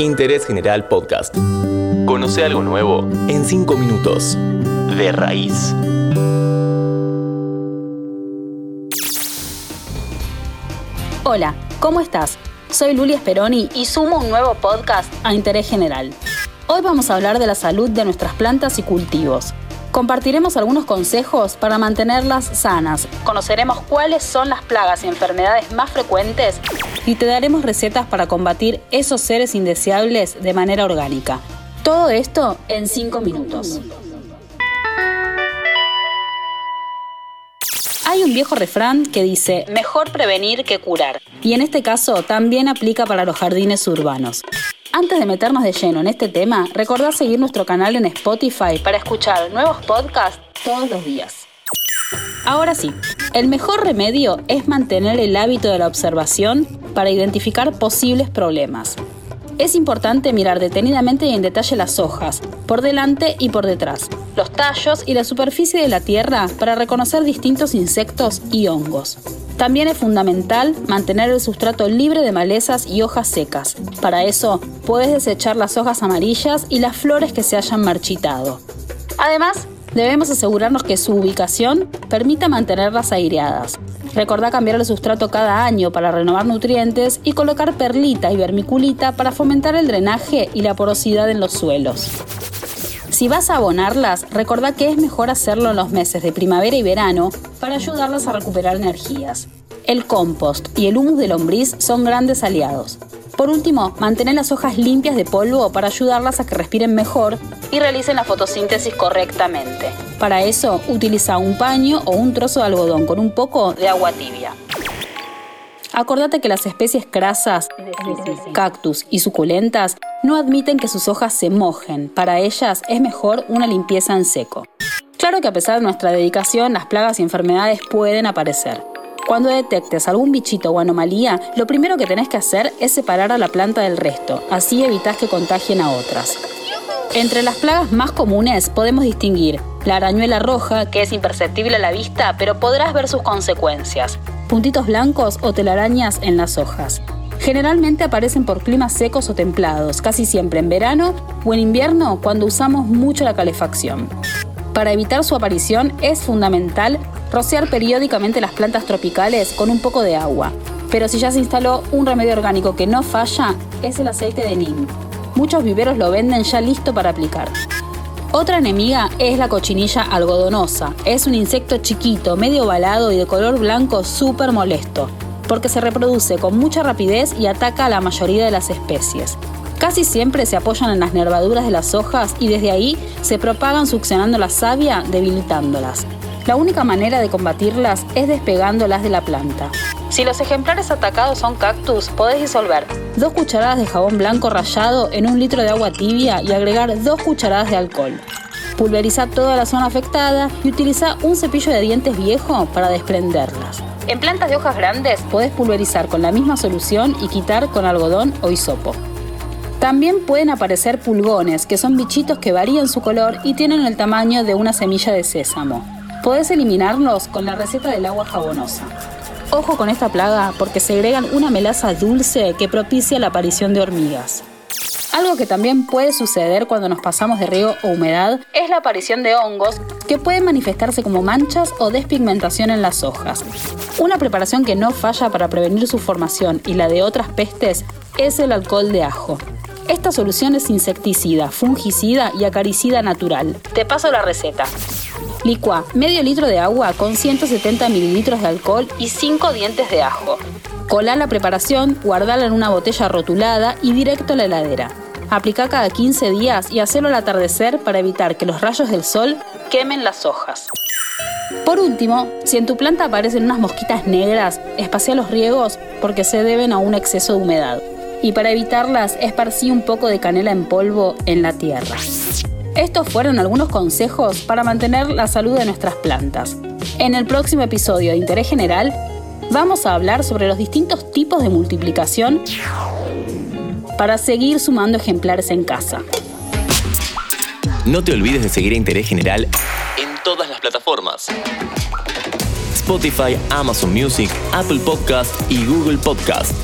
Interés General Podcast. Conoce algo nuevo en 5 minutos. De raíz. Hola, ¿cómo estás? Soy Luli Speroni y sumo un nuevo podcast a Interés General. Hoy vamos a hablar de la salud de nuestras plantas y cultivos. Compartiremos algunos consejos para mantenerlas sanas, conoceremos cuáles son las plagas y enfermedades más frecuentes y te daremos recetas para combatir esos seres indeseables de manera orgánica. Todo esto en 5 minutos. Hay un viejo refrán que dice, mejor prevenir que curar, y en este caso también aplica para los jardines urbanos. Antes de meternos de lleno en este tema, recordá seguir nuestro canal en Spotify para escuchar nuevos podcasts todos los días. Ahora sí, el mejor remedio es mantener el hábito de la observación para identificar posibles problemas. Es importante mirar detenidamente y en detalle las hojas, por delante y por detrás, los tallos y la superficie de la tierra para reconocer distintos insectos y hongos. También es fundamental mantener el sustrato libre de malezas y hojas secas. Para eso, puedes desechar las hojas amarillas y las flores que se hayan marchitado. Además, debemos asegurarnos que su ubicación permita mantenerlas aireadas. Recordá cambiar el sustrato cada año para renovar nutrientes y colocar perlita y vermiculita para fomentar el drenaje y la porosidad en los suelos. Si vas a abonarlas, recordá que es mejor hacerlo en los meses de primavera y verano para ayudarlas a recuperar energías. El compost y el humus de lombriz son grandes aliados. Por último, mantén las hojas limpias de polvo para ayudarlas a que respiren mejor y realicen la fotosíntesis correctamente. Para eso, utiliza un paño o un trozo de algodón con un poco de agua tibia. Acordate que las especies crasas, cactus y suculentas no admiten que sus hojas se mojen. Para ellas es mejor una limpieza en seco. Claro que a pesar de nuestra dedicación, las plagas y enfermedades pueden aparecer. Cuando detectes algún bichito o anomalía, lo primero que tenés que hacer es separar a la planta del resto, así evitas que contagien a otras. Entre las plagas más comunes podemos distinguir la arañuela roja, que es imperceptible a la vista, pero podrás ver sus consecuencias, puntitos blancos o telarañas en las hojas. Generalmente aparecen por climas secos o templados, casi siempre en verano o en invierno cuando usamos mucho la calefacción. Para evitar su aparición es fundamental rociar periódicamente las plantas tropicales con un poco de agua. Pero si ya se instaló un remedio orgánico que no falla, es el aceite de neem. Muchos viveros lo venden ya listo para aplicar. Otra enemiga es la cochinilla algodonosa. Es un insecto chiquito, medio ovalado y de color blanco súper molesto, porque se reproduce con mucha rapidez y ataca a la mayoría de las especies. Casi siempre se apoyan en las nervaduras de las hojas y desde ahí se propagan succionando la savia, debilitándolas. La única manera de combatirlas es despegándolas de la planta. Si los ejemplares atacados son cactus, podés disolver dos cucharadas de jabón blanco rallado en un litro de agua tibia y agregar dos cucharadas de alcohol. Pulveriza toda la zona afectada y utiliza un cepillo de dientes viejo para desprenderlas. En plantas de hojas grandes podés pulverizar con la misma solución y quitar con algodón o hisopo. También pueden aparecer pulgones, que son bichitos que varían su color y tienen el tamaño de una semilla de sésamo. Podés eliminarlos con la receta del agua jabonosa. Ojo con esta plaga porque segregan una melaza dulce que propicia la aparición de hormigas. Algo que también puede suceder cuando nos pasamos de río o humedad es la aparición de hongos que pueden manifestarse como manchas o despigmentación en las hojas. Una preparación que no falla para prevenir su formación y la de otras pestes es el alcohol de ajo. Esta solución es insecticida, fungicida y acaricida natural. Te paso la receta. Licua medio litro de agua con 170 mililitros de alcohol y 5 dientes de ajo. Colá la preparación, guardala en una botella rotulada y directo a la heladera. Aplica cada 15 días y hacelo al atardecer para evitar que los rayos del sol quemen las hojas. Por último, si en tu planta aparecen unas mosquitas negras, espacia los riegos porque se deben a un exceso de humedad. Y para evitarlas, esparcí un poco de canela en polvo en la tierra. Estos fueron algunos consejos para mantener la salud de nuestras plantas. En el próximo episodio de Interés General vamos a hablar sobre los distintos tipos de multiplicación para seguir sumando ejemplares en casa. No te olvides de seguir a Interés General en todas las plataformas. Spotify, Amazon Music, Apple Podcast y Google Podcast.